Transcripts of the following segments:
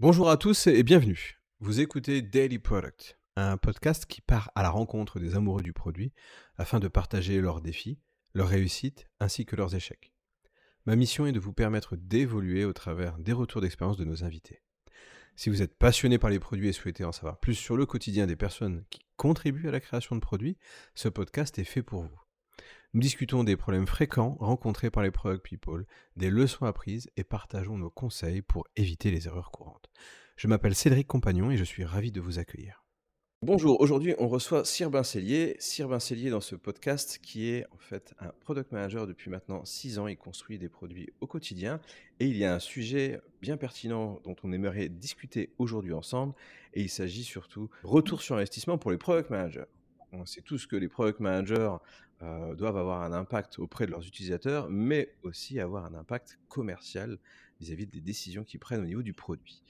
Bonjour à tous et bienvenue. Vous écoutez Daily Product, un podcast qui part à la rencontre des amoureux du produit afin de partager leurs défis, leurs réussites ainsi que leurs échecs. Ma mission est de vous permettre d'évoluer au travers des retours d'expérience de nos invités. Si vous êtes passionné par les produits et souhaitez en savoir plus sur le quotidien des personnes qui contribuent à la création de produits, ce podcast est fait pour vous. Nous discutons des problèmes fréquents rencontrés par les product people, des leçons apprises et partageons nos conseils pour éviter les erreurs courantes. Je m'appelle Cédric Compagnon et je suis ravi de vous accueillir. Bonjour, aujourd'hui on reçoit Cyr Cellier. Cyr Cellier dans ce podcast qui est en fait un product manager depuis maintenant 6 ans. Il construit des produits au quotidien et il y a un sujet bien pertinent dont on aimerait discuter aujourd'hui ensemble et il s'agit surtout retour sur investissement pour les product managers. On sait tous que les product managers euh, doivent avoir un impact auprès de leurs utilisateurs, mais aussi avoir un impact commercial vis-à-vis des décisions qu'ils prennent au niveau du produit.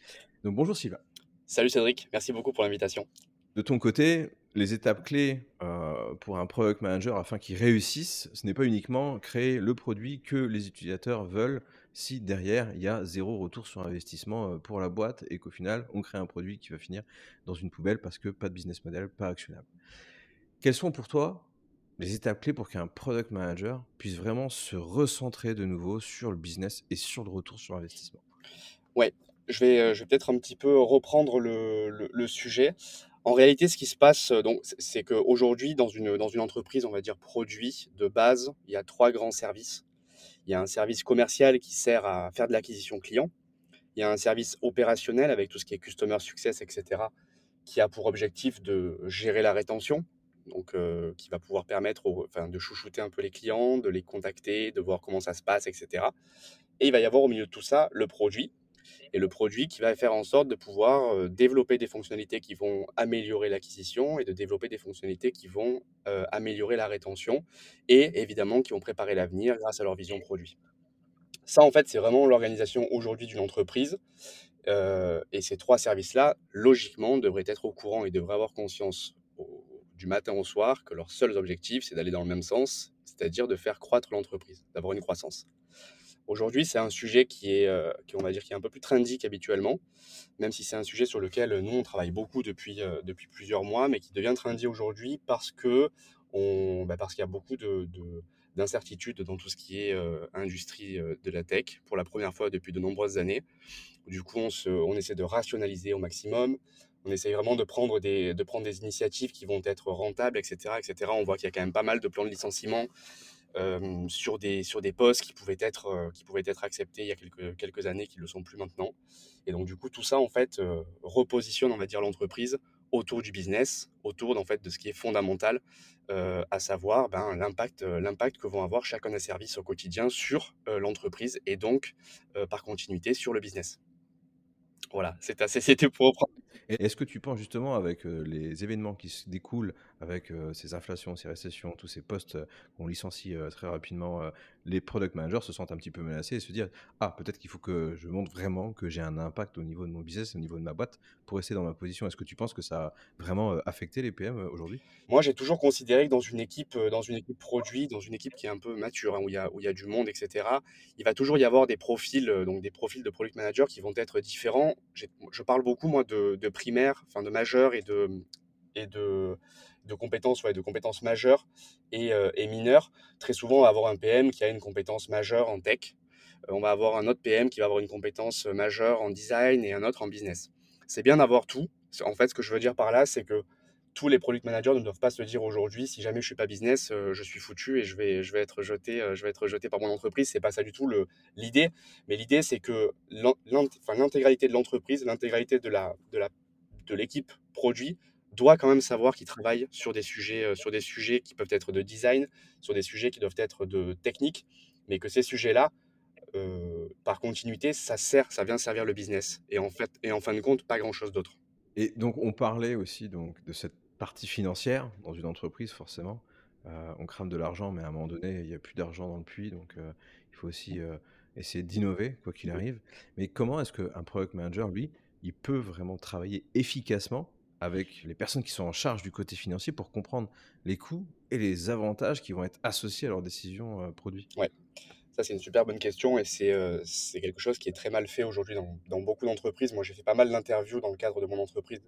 Donc bonjour Sylvain. Salut Cédric, merci beaucoup pour l'invitation. De ton côté, les étapes clés euh, pour un product manager afin qu'il réussisse, ce n'est pas uniquement créer le produit que les utilisateurs veulent si derrière il y a zéro retour sur investissement euh, pour la boîte et qu'au final on crée un produit qui va finir dans une poubelle parce que pas de business model, pas actionnable. Quelles sont pour toi les étapes clés pour qu'un product manager puisse vraiment se recentrer de nouveau sur le business et sur le retour sur investissement? Ouais, je vais, euh, je vais peut-être un petit peu reprendre le, le, sujet. En réalité, ce qui se passe, euh, c'est qu'aujourd'hui, dans une, dans une entreprise, on va dire produit de base, il y a trois grands services. Il y a un service commercial qui sert à faire de l'acquisition client. Il y a un service opérationnel avec tout ce qui est customer success, etc., qui a pour objectif de gérer la rétention, donc qui va pouvoir permettre de chouchouter un peu les clients, de les contacter, de voir comment ça se passe, etc. Et il va y avoir au milieu de tout ça le produit, et le produit qui va faire en sorte de pouvoir développer des fonctionnalités qui vont améliorer l'acquisition et de développer des fonctionnalités qui vont améliorer la rétention et évidemment qui vont préparer l'avenir grâce à leur vision produit. Ça, en fait, c'est vraiment l'organisation aujourd'hui d'une entreprise. et ces trois services-là, logiquement, devraient être au courant et devraient avoir conscience du matin au soir que leur seul objectif, c'est d'aller dans le même sens, c'est-à-dire de faire croître l'entreprise, d'avoir une croissance. Aujourd'hui, c'est un sujet qui est, euh, qui, on va dire, qui est un peu plus trendy qu'habituellement, même si c'est un sujet sur lequel nous, on travaille beaucoup depuis, euh, depuis plusieurs mois, mais qui devient trendy aujourd'hui parce que on, bah, parce qu'il y a beaucoup de, d'incertitudes dans tout ce qui est euh, industrie de la tech pour la première fois depuis de nombreuses années. Du coup, on, se, on essaie de rationaliser au maximum, on essaye vraiment de prendre des, de prendre des initiatives qui vont être rentables, etc. etc. On voit qu'il y a quand même pas mal de plans de licenciement euh, sur, des, sur des postes qui pouvaient être, euh, qui pouvaient être acceptés il y a quelques, quelques années, qui ne le sont plus maintenant. Et donc, du coup, tout ça, en fait, euh, repositionne, on va dire, l'entreprise autour du business, autour en fait, de ce qui est fondamental, à savoir ben, l'impact, l'impact que vont avoir chacun des services au quotidien sur l'entreprise et donc, par continuité, sur le business. Voilà, c'était pour reprendre est-ce que tu penses justement avec les événements qui se découlent, avec ces inflations, ces récessions, tous ces postes qu'on licencie très rapidement, les product managers se sentent un petit peu menacés et se disent ah peut-être qu'il faut que je montre vraiment que j'ai un impact au niveau de mon business, au niveau de ma boîte pour rester dans ma position. Est-ce que tu penses que ça a vraiment affecté les PM aujourd'hui? Moi j'ai toujours considéré que dans une équipe, dans une équipe produit, dans une équipe qui est un peu mature, hein, où il y a du monde, etc. Il va toujours y avoir des profils, donc des profils de product manager qui vont être différents. Je parle beaucoup moi de, de primaire, enfin de majeur et de de compétences, ouais, de compétences majeures et, euh, et, mineures. Très souvent, on va avoir un PM qui a une compétence majeure en tech. Euh, on va avoir un autre PM qui va avoir une compétence majeure en design et un autre en business. C'est bien d'avoir tout. En fait, ce que je veux dire par là, c'est que tous les product managers ne doivent pas se dire aujourd'hui, si jamais je suis pas business, euh, je suis foutu et je vais, je vais être jeté, je vais être jeté par mon entreprise. C'est pas ça du tout l'idée. Mais l'idée, c'est que l'intégralité de l'entreprise, l'intégralité de la, de la, de l'équipe produit doit quand même savoir qu'il travaille sur des sujets, euh, sur des sujets qui peuvent être de design, sur des sujets qui doivent être de technique, mais que ces sujets-là, euh, par continuité, ça sert, ça vient servir le business. Et en fait, et en fin de compte, pas grand-chose d'autre. Et donc, on parlait aussi donc de cette partie financière dans une entreprise, forcément. Euh, on crame de l'argent, mais à un moment donné, il n'y a plus d'argent dans le puits, donc il faut aussi essayer d'innover, quoi qu'il arrive. Mais comment est-ce qu'un product manager, lui, il peut vraiment travailler efficacement avec les personnes qui sont en charge du côté financier pour comprendre les coûts et les avantages qui vont être associés à leurs décisions euh, produits. Ouais. Ça, c'est une super bonne question et c'est euh, quelque chose qui est très mal fait aujourd'hui dans, dans beaucoup d'entreprises. Moi, j'ai fait pas mal d'interviews dans le cadre de mon entreprise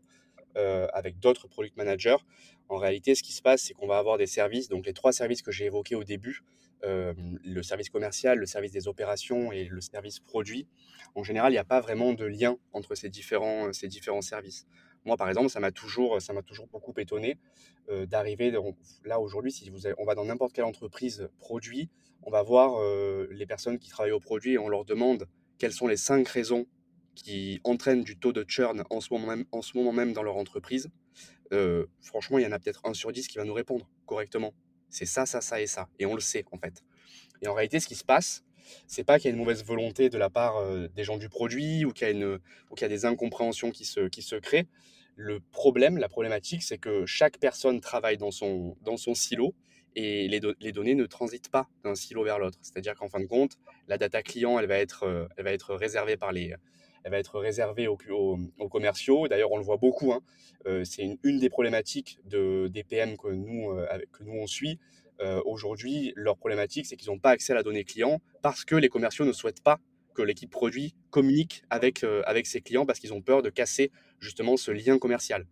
euh, avec d'autres product managers. En réalité, ce qui se passe, c'est qu'on va avoir des services, donc les trois services que j'ai évoqués au début, euh, le service commercial, le service des opérations et le service produit. En général, il n'y a pas vraiment de lien entre ces différents, ces différents services. Moi, par exemple, ça m'a toujours, toujours beaucoup étonné euh, d'arriver là aujourd'hui. Si on va dans n'importe quelle entreprise produit, on va voir euh, les personnes qui travaillent au produit et on leur demande quelles sont les cinq raisons qui entraînent du taux de churn en ce moment même, dans leur entreprise. Euh, franchement, il y en a peut-être un sur dix qui va nous répondre correctement. C'est ça, ça, ça et ça. Et on le sait en fait. Et en réalité, ce qui se passe, c'est pas qu'il y a une mauvaise volonté de la part des gens du produit ou qu'il y a, des incompréhensions qui se créent. Le problème, la problématique, c'est que chaque personne travaille dans son, dans son silo et les, données ne transitent pas d'un silo vers l'autre. C'est-à-dire qu'en fin de compte, la data client, elle va être, euh, elle va être réservée par les, elle va être réservée aux, aux, commerciaux. D'ailleurs, on le voit beaucoup. Hein. Euh, c'est une, des problématiques de, des PM que nous, euh, que nous on suit. Aujourd'hui, leur problématique, c'est qu'ils n'ont pas accès à la donnée client parce que les commerciaux ne souhaitent pas que l'équipe produit communique avec, euh, avec ses clients parce qu'ils ont peur de casser justement ce lien commercial.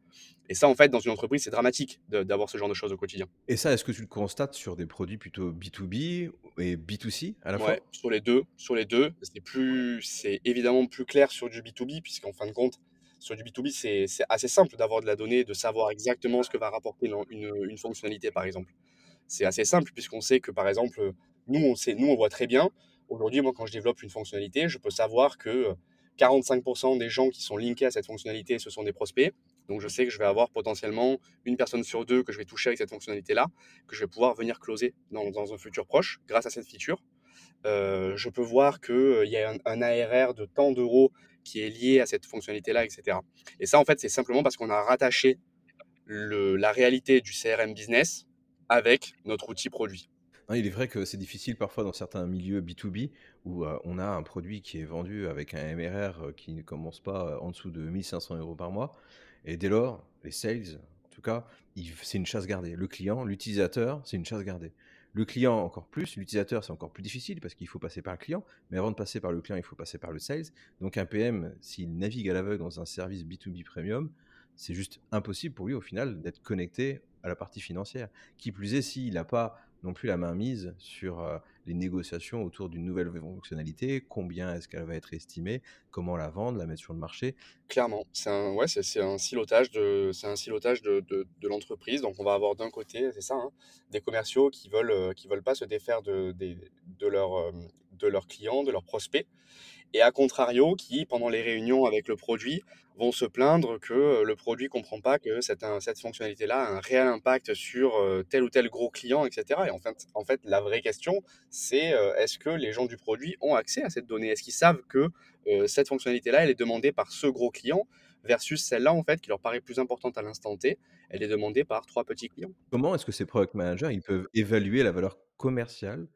Et ça, en fait, dans une entreprise, c'est dramatique d'avoir ce genre de choses au quotidien. Et ça, est-ce que tu le constates sur des produits plutôt B2B et B2C à la fois? sur les deux. Sur les deux, c'est plus, c'est évidemment plus clair sur du B2B puisqu'en fin de compte, sur du B2B, c'est assez simple d'avoir de la donnée, de savoir exactement ce que va rapporter une, une fonctionnalité, par exemple. C'est assez simple puisqu'on sait que, par exemple, nous, on sait, nous, on voit très bien Aujourd'hui, moi, quand je développe une fonctionnalité, je peux savoir que 45% des gens qui sont linkés à cette fonctionnalité, ce sont des prospects. Donc, je sais que je vais avoir potentiellement une personne sur deux que je vais toucher avec cette fonctionnalité-là, que je vais pouvoir venir closer dans, un futur proche grâce à cette feature. Euh, je peux voir qu'il y a un, ARR de tant d'euros qui est lié à cette fonctionnalité-là, etc. Et ça, en fait, c'est simplement parce qu'on a rattaché la réalité du CRM business avec notre outil produit il est vrai que c'est difficile parfois dans certains milieux B2B où euh, on a un produit qui est vendu avec un MRR euh, qui ne commence pas euh, en dessous de 1500 euros par mois. Et dès lors, les sales, en tout cas, c'est une chasse gardée. Le client, l'utilisateur, c'est une chasse gardée. Le client encore plus, l'utilisateur c'est encore plus difficile parce qu'il faut passer par le client, mais avant de passer par le client, il faut passer par le sales. Donc un PM, s'il navigue à l'aveugle dans un service B2B premium, c'est juste impossible pour lui au final d'être connecté à la partie financière. Qui plus est, s'il n'a pas non plus la main mise sur les négociations autour d'une nouvelle fonctionnalité, combien est-ce qu'elle va être estimée, comment la vendre, la mettre sur le marché. Clairement, c'est un, ouais, c'est, un silotage de, c'est un silotage de, de, l'entreprise. Donc on va avoir d'un côté, c'est ça, hein, des commerciaux qui veulent, qui veulent pas se défaire de, de leurs clients, de leurs prospects, et à contrario, qui, pendant les réunions avec le produit, vont se plaindre que euh, le produit ne comprend pas que cette, cette fonctionnalité-là a un réel impact sur euh, tel ou tel gros client, etc. Et en fait, en fait la vraie question, c'est euh, est-ce que les gens du produit ont accès à cette donnée? Est-ce qu'ils savent que cette fonctionnalité-là, elle est demandée par ce gros client versus celle-là, en fait, qui leur paraît plus importante à l'instant T, elle est demandée par trois petits clients. Comment est-ce que ces product managers, ils peuvent évaluer la valeur commerciale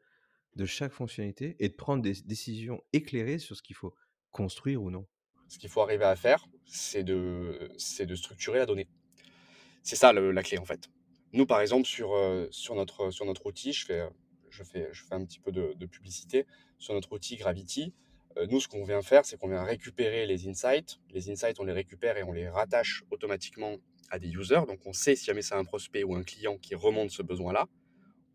de chaque fonctionnalité et de prendre des décisions éclairées sur ce qu'il faut construire ou non. Ce qu'il faut arriver à faire, c'est de, de structurer la donnée. C'est ça la clé en fait. Nous, par exemple, sur, euh, sur, notre, sur notre outil, je fais, je, fais, je fais un petit peu de, publicité. Sur notre outil Gravity, euh, nous, ce qu'on vient faire, c'est qu'on vient récupérer les insights. Les insights, on les récupère et on les rattache automatiquement à des users. Donc, on sait si jamais c'est un prospect ou un client qui remonte ce besoin-là.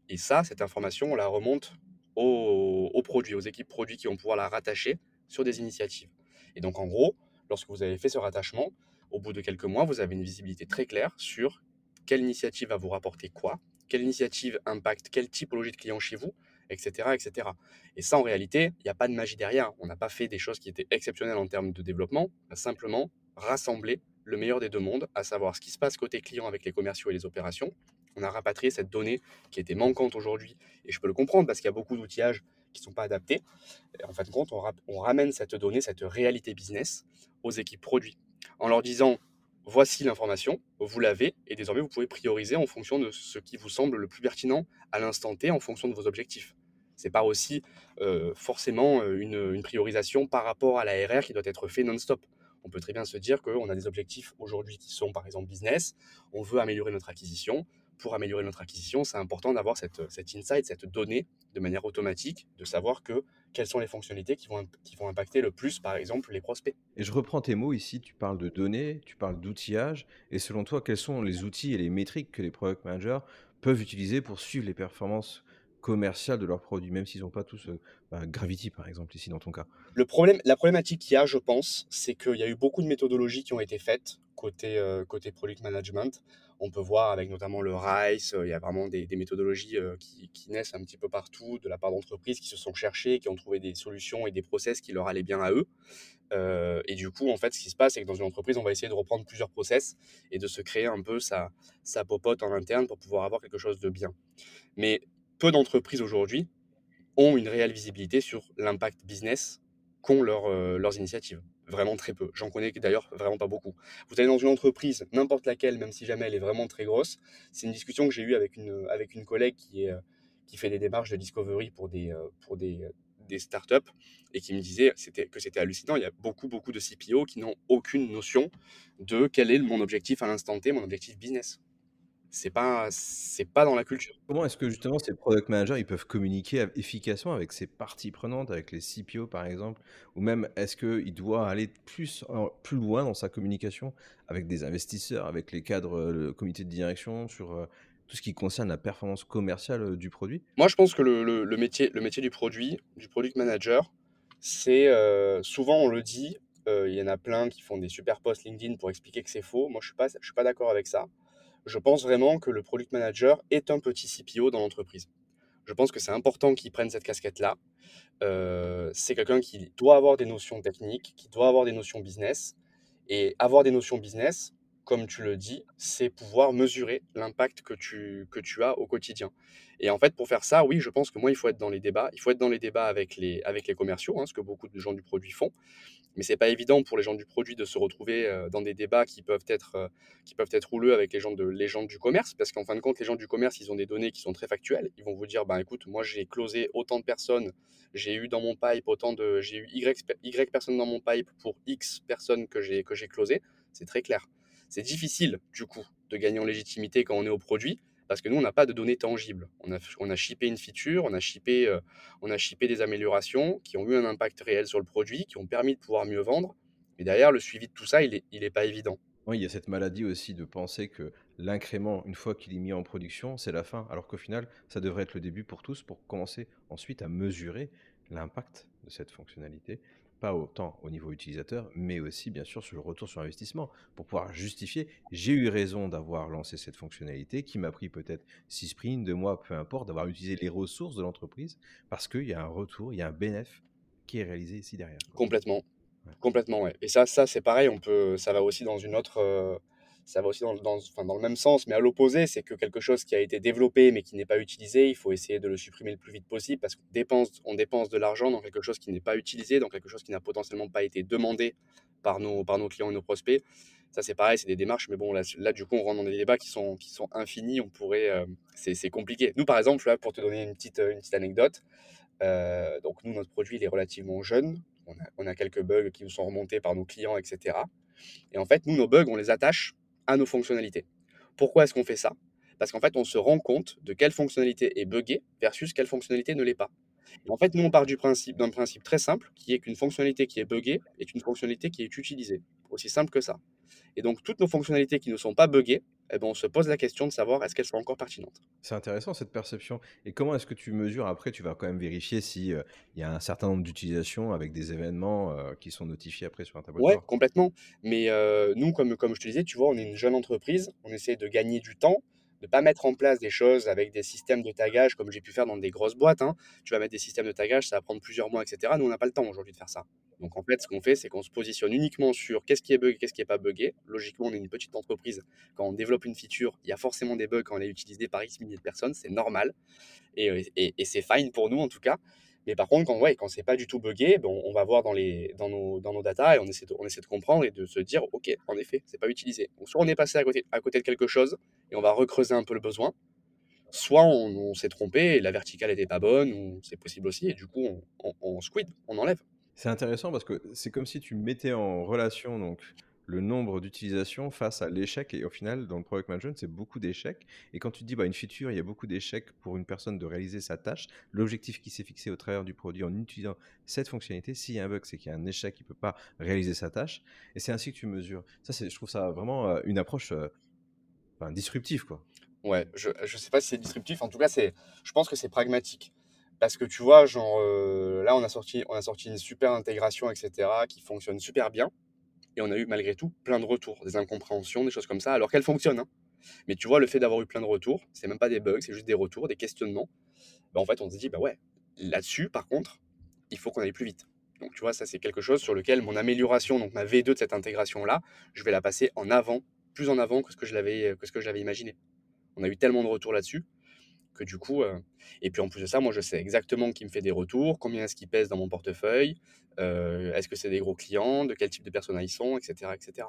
Et ça, cette information, on la remonte aux, produits, aux équipes produits qui vont pouvoir la rattacher sur des initiatives. Et donc, en gros, lorsque vous avez fait ce rattachement, au bout de quelques mois, vous avez une visibilité très claire sur quelle initiative va vous rapporter quoi, quelle initiative impacte quelle typologie de clients chez vous, etc. etc. Et ça, en réalité, il n'y a pas de magie derrière. On n'a pas fait des choses qui étaient exceptionnelles en termes de développement, simplement rassemblé le meilleur des deux mondes, à savoir ce qui se passe côté client avec les commerciaux et les opérations, on a rapatrié cette donnée qui était manquante aujourd'hui. Et je peux le comprendre parce qu'il y a beaucoup d'outillages qui ne sont pas adaptés. en fin de compte, on, ramène cette donnée, cette réalité business aux équipes produits en leur disant voici l'information, vous l'avez, et désormais vous pouvez prioriser en fonction de ce qui vous semble le plus pertinent à l'instant T, en fonction de vos objectifs. Ce n'est pas aussi euh, forcément euh, une, priorisation par rapport à l'ARR qui doit être fait non-stop. On peut très bien se dire qu'on a des objectifs aujourd'hui qui sont par exemple business, on veut améliorer notre acquisition, pour améliorer notre acquisition, c'est important d'avoir cette, cette insight, cette donnée de manière automatique, de savoir que quelles sont les fonctionnalités qui vont, qui vont impacter le plus, par exemple, les prospects. Et je reprends tes mots ici, tu parles de données, tu parles d'outillage, et selon toi, quels sont les outils et les métriques que les product managers peuvent utiliser pour suivre les performances commerciales de leurs produits, même s'ils n'ont pas tous euh, bah, Gravity, par exemple, ici dans ton cas? Le problème, La problématique qu'il y a, je pense, c'est qu'il y a eu beaucoup de méthodologies qui ont été faites côté, euh, côté product management. On peut voir avec notamment le RICE, euh, il y a vraiment des, méthodologies qui, qui, naissent un petit peu partout de la part d'entreprises qui se sont cherchées, qui ont trouvé des solutions et des process qui leur allaient bien à eux. et du coup, en fait, ce qui se passe, c'est que dans une entreprise, on va essayer de reprendre plusieurs process et de se créer un peu sa popote en interne pour pouvoir avoir quelque chose de bien. Mais peu d'entreprises aujourd'hui ont une réelle visibilité sur l'impact business qu'ont euh, leurs initiatives. Vraiment très peu. J'en connais d'ailleurs vraiment pas beaucoup. Vous allez dans une entreprise, n'importe laquelle, même si jamais elle est vraiment très grosse. C'est une discussion que j'ai eue avec une, avec une collègue qui, est, euh, qui fait des démarches de discovery pour des, euh, pour des, des startups et qui me disait que c'était hallucinant. Il y a beaucoup, beaucoup de CPO qui n'ont aucune notion de quel est mon objectif à l'instant T, mon objectif business c'est pas c'est pas dans la culture. Comment est-ce que justement ces product managers ils peuvent communiquer efficacement avec ces parties prenantes, avec les CPO par exemple, ou même est-ce qu'il doit aller plus plus loin dans sa communication avec des investisseurs, avec les cadres, le comité de direction sur euh, tout ce qui concerne la performance commerciale euh, du produit? Moi, je pense que le, métier, le métier du produit, du product manager, c'est euh, souvent on le dit, il y en a plein qui font des super posts LinkedIn pour expliquer que c'est faux. Moi, je suis pas, je suis pas d'accord avec ça je pense vraiment que le product manager est un petit CPO dans l'entreprise. Je pense que c'est important qu'il prenne cette casquette-là. Euh, c'est quelqu'un qui doit avoir des notions techniques, qui doit avoir des notions business. Et avoir des notions business, comme tu le dis, c'est pouvoir mesurer l'impact que tu, que tu as au quotidien. Et en fait, pour faire ça, oui, je pense que moi, il faut être dans les débats. Il faut être dans les débats avec les, avec les commerciaux, hein, ce que beaucoup de gens du produit font mais c'est pas évident pour les gens du produit de se retrouver euh, dans des débats qui peuvent être euh, qui peuvent être avec les gens de les gens du commerce parce qu'en fin de compte les gens du commerce ils ont des données qui sont très factuelles. Ils vont vous dire ben écoute moi j'ai closé autant de personnes j'ai eu dans mon pipe autant de j'ai eu y y personnes dans mon pipe pour x personnes que j'ai que j'ai closé c'est très clair. C'est difficile du coup de gagner en légitimité quand on est au produit parce que nous, on n'a pas de données tangibles. On a, on une feature, on a shippé, euh, on a shippé des améliorations qui ont eu un impact réel sur le produit, qui ont permis de pouvoir mieux vendre. Mais derrière, le suivi de tout ça, il n'est il est pas évident. Oui, il y a cette maladie aussi de penser que l'incrément, une fois qu'il est mis en production, c'est la fin, alors qu'au final, ça devrait être le début pour tous pour commencer ensuite à mesurer l'impact de cette fonctionnalité pas autant au niveau utilisateur, mais aussi bien sûr sur le retour sur investissement, pour pouvoir justifier, j'ai eu raison d'avoir lancé cette fonctionnalité qui m'a pris peut-être 6 sprints, 2 mois, peu importe, d'avoir utilisé les ressources de l'entreprise, parce qu'il y a un retour, il y a un bénéfice qui est réalisé ici derrière. Complètement. Complètement, ouais. Et ça, ça c'est pareil, on peut, ça va aussi dans une autre, euh, ça va aussi dans, le même sens, mais à l'opposé, c'est que quelque chose qui a été développé mais qui n'est pas utilisé, il faut essayer de le supprimer le plus vite possible parce qu'on dépense, on dépense de l'argent dans quelque chose qui n'est pas utilisé, dans quelque chose qui n'a potentiellement pas été demandé par nos, clients et nos prospects. Ça, c'est pareil, c'est des démarches, mais bon, là, du coup, on rentre dans des débats qui sont, infinis, on pourrait, euh, c'est compliqué. Nous, par exemple, là, pour te donner une petite, anecdote, euh, donc nous, notre produit, il est relativement jeune, on a quelques bugs qui nous sont remontés par nos clients, etc. Et en fait, nous, nos bugs, on les attache à nos fonctionnalités. Pourquoi est-ce qu'on fait ça? Parce qu'en fait, on se rend compte de quelle fonctionnalité est buggée versus quelle fonctionnalité ne l'est pas. en fait, nous, on part du principe, d'un principe très simple, qui est qu'une fonctionnalité qui est buggée est une fonctionnalité qui est utilisée. Aussi simple que ça. Et donc, toutes nos fonctionnalités qui ne sont pas buggées, eh ben, on se pose la question de savoir est-ce qu'elles sont encore pertinentes. C'est intéressant cette perception. Et comment est-ce que tu mesures Après, tu vas quand même vérifier s'il euh, il y a un certain nombre d'utilisations avec des événements euh, qui sont notifiés après sur un tableau Ouais, complètement. Mais euh, nous, comme, comme je te disais, tu vois, on est une jeune entreprise, on essaie de gagner du temps, de pas mettre en place des choses avec des systèmes de tagage comme j'ai pu faire dans des grosses boîtes. Hein. Tu vas mettre des systèmes de tagage, ça va prendre plusieurs mois, etc. Nous, on n'a pas le temps aujourd'hui de faire ça. Donc en fait, ce qu'on fait, c'est qu'on se positionne uniquement sur qu'est-ce qui est buggé, qu'est-ce qui n'est pas buggé. Logiquement, on est une petite entreprise. Quand on développe une feature, il y a forcément des bugs quand elle est utilisée par X milliers de personnes, c'est normal. Et, et, c'est fine pour nous en tout cas. Mais par contre, quand, ouais, quand c'est pas du tout buggé, bon, on va voir dans, les, dans, nos, dans nos data et on essaie, de, on essaie de comprendre et de se dire, OK, en effet, c'est pas utilisé. Soit on est passé à côté, à côté de quelque chose et on va recreuser un peu le besoin, soit on, s'est trompé et la verticale n'était pas bonne, ou c'est possible aussi, et du coup, on, on, on squid, on enlève. C'est intéressant parce que c'est comme si tu mettais en relation donc le nombre d'utilisations face à l'échec. Et au final, dans le product management, c'est beaucoup d'échecs. Et quand tu dis bah, une feature, il y a beaucoup d'échecs pour une personne de réaliser sa tâche, l'objectif qui s'est fixé au travers du produit en utilisant cette fonctionnalité, s'il y a un bug, c'est qu'il y a un échec, il ne peut pas réaliser sa tâche. Et c'est ainsi que tu mesures. Ça, je trouve ça vraiment euh, une approche euh, disruptive. Quoi. Ouais, je ne sais pas si c'est disruptif. En tout cas, je pense que c'est pragmatique. Parce que tu vois, genre, euh, là, on a, sorti, on a sorti une super intégration, etc., qui fonctionne super bien. Et on a eu malgré tout plein de retours, des incompréhensions, des choses comme ça, alors qu'elle fonctionne. Hein. Mais tu vois, le fait d'avoir eu plein de retours, c'est même pas des bugs, c'est juste des retours, des questionnements. Bah, en fait, on se dit, bah ouais, là-dessus, par contre, il faut qu'on aille plus vite. Donc tu vois, ça c'est quelque chose sur lequel mon amélioration, donc ma V2 de cette intégration-là, je vais la passer en avant, plus en avant que ce que je l'avais, que ce que je l'avais imaginé. On a eu tellement de retours là-dessus que du coup, euh, et puis en plus de ça, moi je sais exactement qui me fait des retours, combien est-ce qu'ils pèse dans mon portefeuille, euh, est-ce que c'est des gros clients, de quel type de personnes ils sont, etc. etc.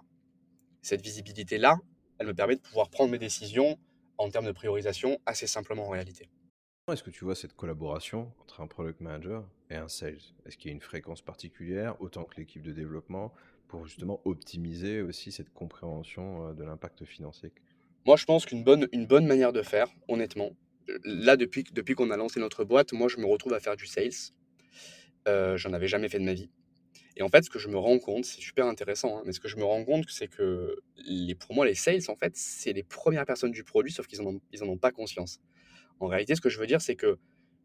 Cette visibilité-là, elle me permet de pouvoir prendre mes décisions en termes de priorisation assez simplement en réalité. Est-ce que tu vois cette collaboration entre un product manager et un sales? Est-ce qu'il y a une fréquence particulière, autant que l'équipe de développement, pour justement optimiser aussi cette compréhension euh, de l'impact financier? Moi, je pense qu'une bonne, une bonne manière de faire, honnêtement, là, depuis, qu'on a lancé notre boîte, moi, je me retrouve à faire du sales. Euh, J'en avais jamais fait de ma vie. Et en fait, ce que je me rends compte, c'est super intéressant, hein, mais ce que je me rends compte, c'est que les, pour moi, les sales, en fait, c'est les premières personnes du produit, sauf qu'ils n'en ont, ont pas conscience. En réalité, ce que je veux dire, c'est que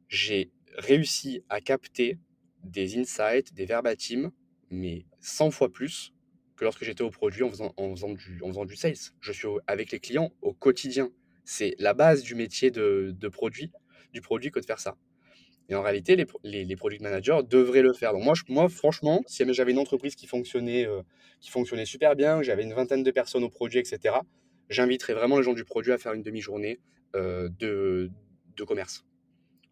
j'ai réussi à capter des insights, des verbatims, mais 100 fois plus que lorsque j'étais au produit en en faisant du sales. Je suis avec les clients au quotidien. C'est la base du métier de, produit, du produit que de faire ça. Et en réalité, les, les, product managers devraient le faire. Donc moi, moi franchement, si j'avais une entreprise qui fonctionnait, euh, qui fonctionnait super bien, j'avais une vingtaine de personnes au produit, etc., j'inviterais vraiment les gens du produit à faire une demi-journée euh, de, de commerce.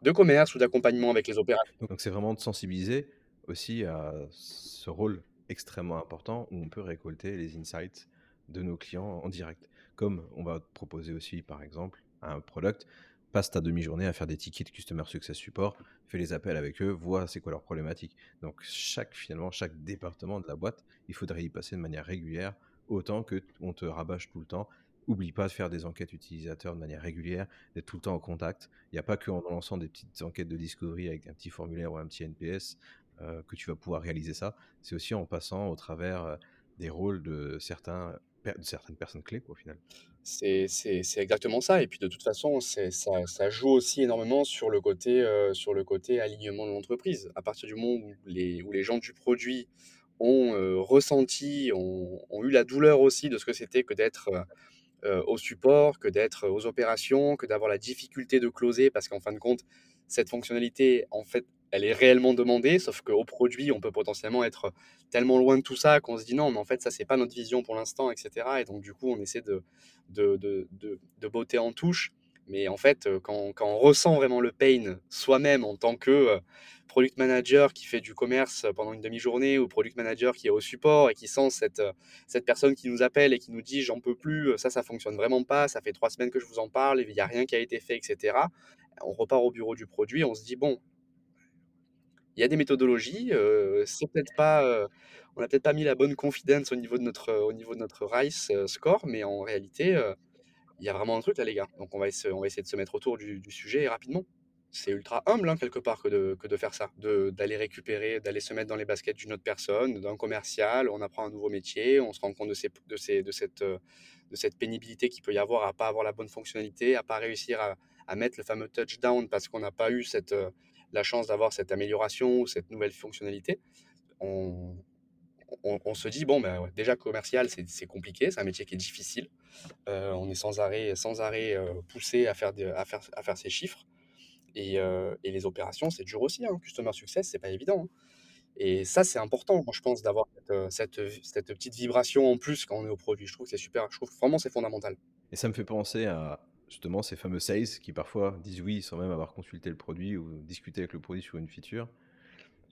De commerce ou d'accompagnement avec les opérateurs. Donc c'est vraiment de sensibiliser aussi à ce rôle extrêmement important où on peut récolter les insights de nos clients en direct. Comme on va proposer aussi, par exemple, un product, passe ta demi-journée à faire des tickets de Customer Success Support, fais les appels avec eux, vois c'est quoi leur problématique. Donc chaque, finalement, chaque département de la boîte, il faudrait y passer de manière régulière, autant que on te rabâche tout le temps. Oublie pas de faire des enquêtes utilisateurs de manière régulière, d'être tout le temps en contact. Il n'y a pas qu'en lançant des petites enquêtes de discovery avec un petit formulaire ou un petit NPS euh, que tu vas pouvoir réaliser ça. C'est aussi en passant au travers euh, des rôles de certains certaines personnes clés, au final. C'est exactement ça. Et puis de toute façon, ça, ça joue aussi énormément sur le côté, euh, sur le côté alignement de l'entreprise. À partir du moment où les, où les gens du produit ont euh, ressenti, ont, ont, eu la douleur aussi de ce que c'était que d'être euh, au support, que d'être aux opérations, que d'avoir la difficulté de closer, parce qu'en fin de compte, cette fonctionnalité, en fait, elle est réellement demandée, sauf qu'au produit, on peut potentiellement être tellement loin de tout ça qu'on se dit non, mais en fait, ça, c'est pas notre vision pour l'instant, etc. Et donc, du coup, on essaie de, botter en touche. Mais en fait, quand, quand, on ressent vraiment le pain soi-même en tant que euh, product manager qui fait du commerce pendant une demi-journée ou product manager qui est au support et qui sent cette, cette personne qui nous appelle et qui nous dit j'en peux plus, ça, ça fonctionne vraiment pas, ça fait trois semaines que je vous en parle, il n'y a rien qui a été fait, etc. On repart au bureau du produit, on se dit bon, il y a des méthodologies. Euh, c'est peut-être pas, euh, on n'a peut-être pas mis la bonne confidence au niveau de notre, au niveau de notre RICE euh, score, mais en réalité, il y a vraiment un truc là, les gars. Donc on va, essayer, de se mettre autour du, sujet rapidement. C'est ultra humble, hein, quelque part, que de, faire ça, d'aller récupérer, d'aller se mettre dans les baskets d'une autre personne, d'un commercial. On apprend un nouveau métier, on se rend compte de, ces, de, cette, de cette pénibilité qu'il peut y avoir à pas avoir la bonne fonctionnalité, à pas réussir à, à mettre le fameux touchdown parce qu'on n'a pas eu cette, la chance d'avoir cette amélioration ou cette nouvelle fonctionnalité, on, on, se dit, bon, ben, déjà commercial, c'est compliqué, c'est un métier qui est difficile. Euh, on est sans arrêt, sans arrêt euh, poussé à faire, à, faire, à faire ces chiffres. Et, euh, et les opérations, c'est dur aussi. Hein. Customer success, c'est pas évident. Hein. Et ça, c'est important, je pense, d'avoir cette, cette, petite vibration en plus quand on est au produit. Je trouve que c'est super. Je trouve vraiment c'est fondamental. Et ça me fait penser à, justement ces fameux sales qui parfois disent oui sans même avoir consulté le produit ou discuté avec le produit sur une feature.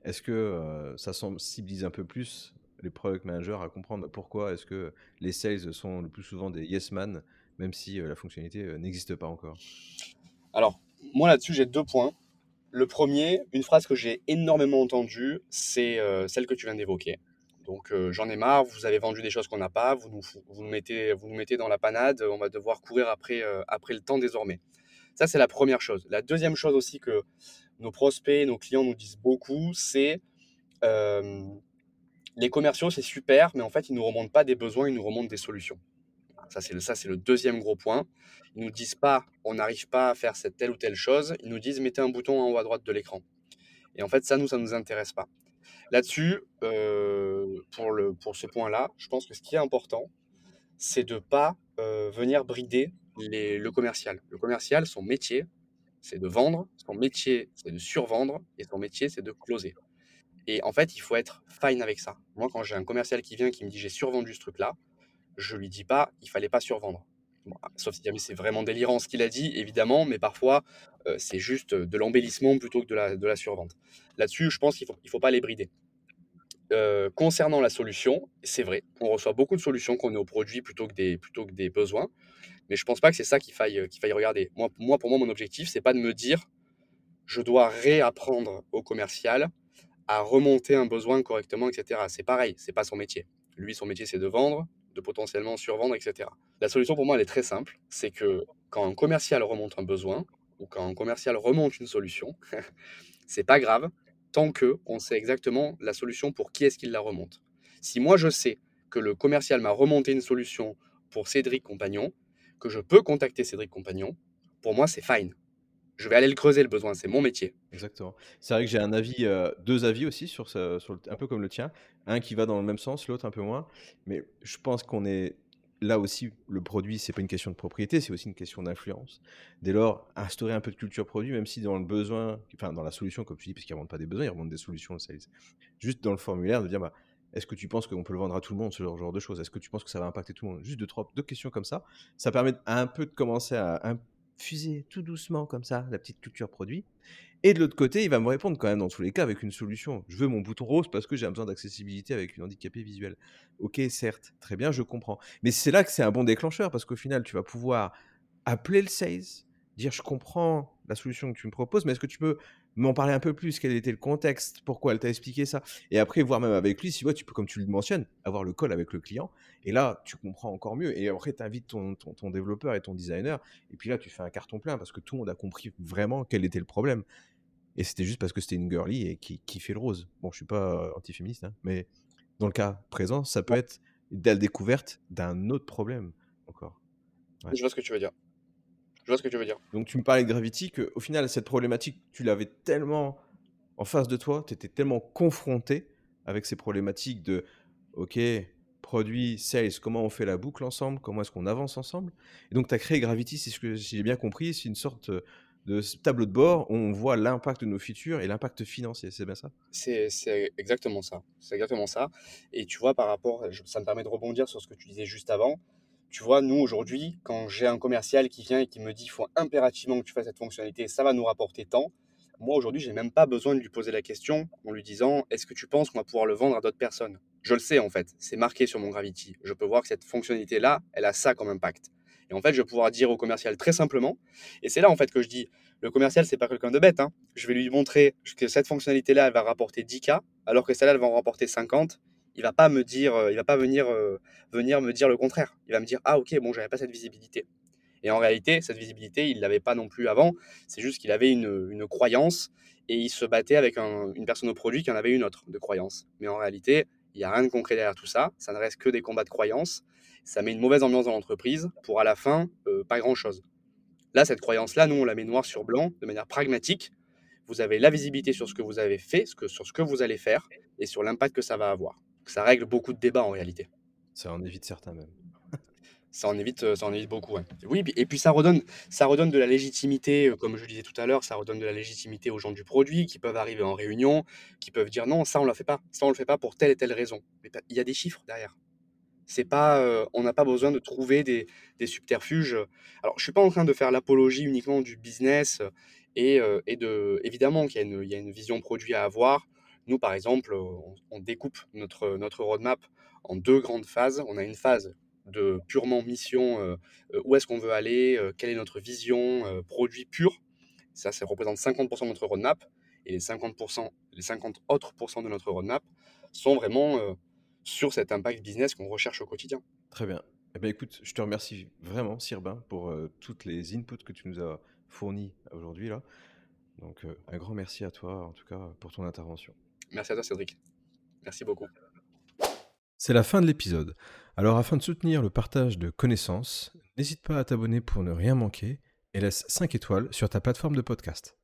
Est-ce que euh, ça sensibilise un peu plus les product managers à comprendre pourquoi est-ce que les sales sont le plus souvent des yes man même si euh, la fonctionnalité euh, n'existe pas encore? Alors, moi là-dessus, j'ai deux points. Le premier, une phrase que j'ai énormément entendue, c'est celle que tu viens d'évoquer. Donc j'en ai marre, vous avez vendu des choses qu'on n'a pas, vous nous, mettez, vous nous mettez dans la panade, on va devoir courir après, après le temps désormais. Ça, c'est la première chose. La deuxième chose aussi que nos prospects, nos clients nous disent beaucoup, c'est les commerciaux, c'est super, mais en fait, ils ne nous remontent pas des besoins, ils nous remontent des solutions. Ça, c'est le, le deuxième gros point. Ils nous disent pas, on n'arrive pas à faire cette telle ou telle chose. Ils nous disent, mettez un bouton en haut à droite de l'écran. Et en fait, ça, nous, ça ne nous intéresse pas. Là-dessus, euh, pour, le, pour ce point-là, je pense que ce qui est important, c'est de ne pas euh, venir brider le commercial. Le commercial, son métier, c'est de vendre, son métier, c'est de survendre, et son métier, c'est de closer. Et en fait, il faut être fine avec ça. Moi, quand j'ai un commercial qui vient qui me dit j'ai survendu ce truc-là, je lui dis pas il fallait pas survendre. Sauf si c'est vraiment délirant ce qu'il a dit, évidemment, mais parfois euh, c'est juste de l'embellissement plutôt que de la, de la survente. Là-dessus, je pense qu'il ne faut, il faut pas les brider. Euh, concernant la solution, c'est vrai, on reçoit beaucoup de solutions qu'on est au produit plutôt que des, plutôt que des besoins, mais je pense pas que c'est ça qu'il faille, faille regarder. Moi, moi, pour moi, mon objectif, c'est pas de me dire je dois réapprendre au commercial à remonter un besoin correctement, etc. C'est pareil, c'est pas son métier. Lui, son métier, c'est de vendre, de potentiellement survendre, etc. La solution pour moi, elle est très simple. C'est que quand un commercial remonte un besoin, ou quand un commercial remonte une solution, c'est pas grave tant que on sait exactement la solution pour qui est-ce qu'il la remonte. Si moi je sais que le commercial m'a remonté une solution pour Cédric Compagnon, que je peux contacter Cédric Compagnon, pour moi c'est fine je vais aller le creuser le besoin, c'est mon métier. Exactement. C'est vrai que j'ai un avis, euh, deux avis aussi sur, ce, un peu comme le tien, un qui va dans le même sens, l'autre un peu moins. Mais je pense qu'on est là aussi, le produit, c'est pas une question de propriété, c'est aussi une question d'influence. Dès lors, instaurer un peu de culture produit, même si dans le besoin, enfin dans la solution, comme tu dis, parce qu'ils ne pas des besoins, ils remontent des solutions, le sales. Juste dans le formulaire, de dire, bah, est-ce que tu penses qu'on peut le vendre à tout le monde, ce genre, de choses? Est-ce que tu penses que ça va impacter tout le monde? Juste deux, trois, deux questions comme ça. Ça permet un peu de commencer à, fuser tout doucement comme ça la petite culture produit. Et de l'autre côté, il va me répondre quand même dans tous les cas avec une solution. Je veux mon bouton rose parce que j'ai besoin d'accessibilité avec une handicapée visuelle. Ok, certes, très bien, je comprends. Mais c'est là que c'est un bon déclencheur parce qu'au final, tu vas pouvoir appeler le sales, dire je comprends la solution que tu me proposes, mais est-ce que tu peux m'en parler un peu plus, quel était le contexte, pourquoi elle t'a expliqué ça, et après voir même avec lui, si tu vois, tu peux, comme tu le mentionnes, avoir le call avec le client, et là, tu comprends encore mieux, et après, tu invites ton, ton, développeur et ton designer, et puis là, tu fais un carton plein, parce que tout le monde a compris vraiment quel était le problème. Et c'était juste parce que c'était une girly et qui, qui fait le rose. Bon, je suis pas anti-féministe, hein, mais dans le cas présent, ça peut être la découverte d'un autre problème encore. Je vois ce que tu veux dire. Je vois ce que tu veux dire. Donc tu me parlais de Gravity, qu'au final, cette problématique, tu l'avais tellement en face de toi, tu étais tellement confronté avec ces problématiques de, OK, produit, sales, comment on fait la boucle ensemble, comment est-ce qu'on avance ensemble? Et donc tu as créé Gravity, c'est ce que j'ai bien compris, c'est une sorte de tableau de bord où on voit l'impact de nos features et l'impact financier, c'est bien ça? C'est exactement ça, c'est exactement ça. Et tu vois, par rapport, ça me permet de rebondir sur ce que tu disais juste avant, tu vois, nous aujourd'hui, quand j'ai un commercial qui vient et qui me dit il faut impérativement que tu fasses cette fonctionnalité, ça va nous rapporter tant. Moi aujourd'hui, j'ai même pas besoin de lui poser la question en lui disant est-ce que tu penses qu'on va pouvoir le vendre à d'autres personnes? Je le sais en fait, c'est marqué sur mon Gravity. Je peux voir que cette fonctionnalité là, elle a ça comme impact. Et en fait, je vais pouvoir dire au commercial très simplement, et c'est là en fait que je dis le commercial, c'est pas quelqu'un de bête. Hein. Je vais lui montrer que cette fonctionnalité-là, elle va rapporter 10K, alors que celle-là, elle va en rapporter 50 il va pas me dire, euh, il va pas venir, euh, venir me dire le contraire. Il va me dire ah ok bon j'avais pas cette visibilité. Et en réalité cette visibilité il l'avait pas non plus avant. C'est juste qu'il avait une, croyance et il se battait avec une personne au produit qui en avait une autre de croyance. Mais en réalité il n'y a rien de concret derrière tout ça. Ça ne reste que des combats de croyance. Ça met une mauvaise ambiance dans l'entreprise pour à la fin euh, pas grand chose. Là cette croyance là nous on la met noir sur blanc de manière pragmatique. Vous avez la visibilité sur ce que vous avez fait, sur ce que vous allez faire et sur l'impact que ça va avoir ça règle beaucoup de débats en réalité. Ça en évite certains même. ça en évite, ça en évite beaucoup. Oui, et puis ça redonne, ça redonne de la légitimité, euh, comme je disais tout à l'heure, ça redonne de la légitimité aux gens du produit qui peuvent arriver en réunion, qui peuvent dire non, ça on ne le fait pas, ça on le fait pas pour telle et telle raison. Mais il y a des chiffres derrière. C'est pas, euh, on n'a pas besoin de trouver des, des, subterfuges. Alors, je suis pas en train de faire l'apologie uniquement du business et, euh, et de, évidemment qu'il y, y, a une vision produit à avoir. Nous, par exemple, on, découpe notre, notre roadmap en deux grandes phases. On a une phase de purement mission, euh, euh, où est-ce qu'on veut aller, euh, quelle est notre vision, produit pur. Ça, ça représente 50% de notre roadmap. Et les 50%, les 50 autres pourcents de notre roadmap sont vraiment sur cet impact business qu'on recherche au quotidien. Très bien. Eh bien, écoute, je te remercie vraiment, Sirbin, pour toutes les inputs que tu nous as fournis aujourd'hui. là. Donc, un grand merci à toi, en tout cas, pour ton intervention. Merci à toi, Cédric. Merci beaucoup. C'est la fin de l'épisode. Alors, afin de soutenir le partage de connaissances, n'hésite pas à t'abonner pour ne rien manquer et laisse 5 étoiles sur ta plateforme de podcast.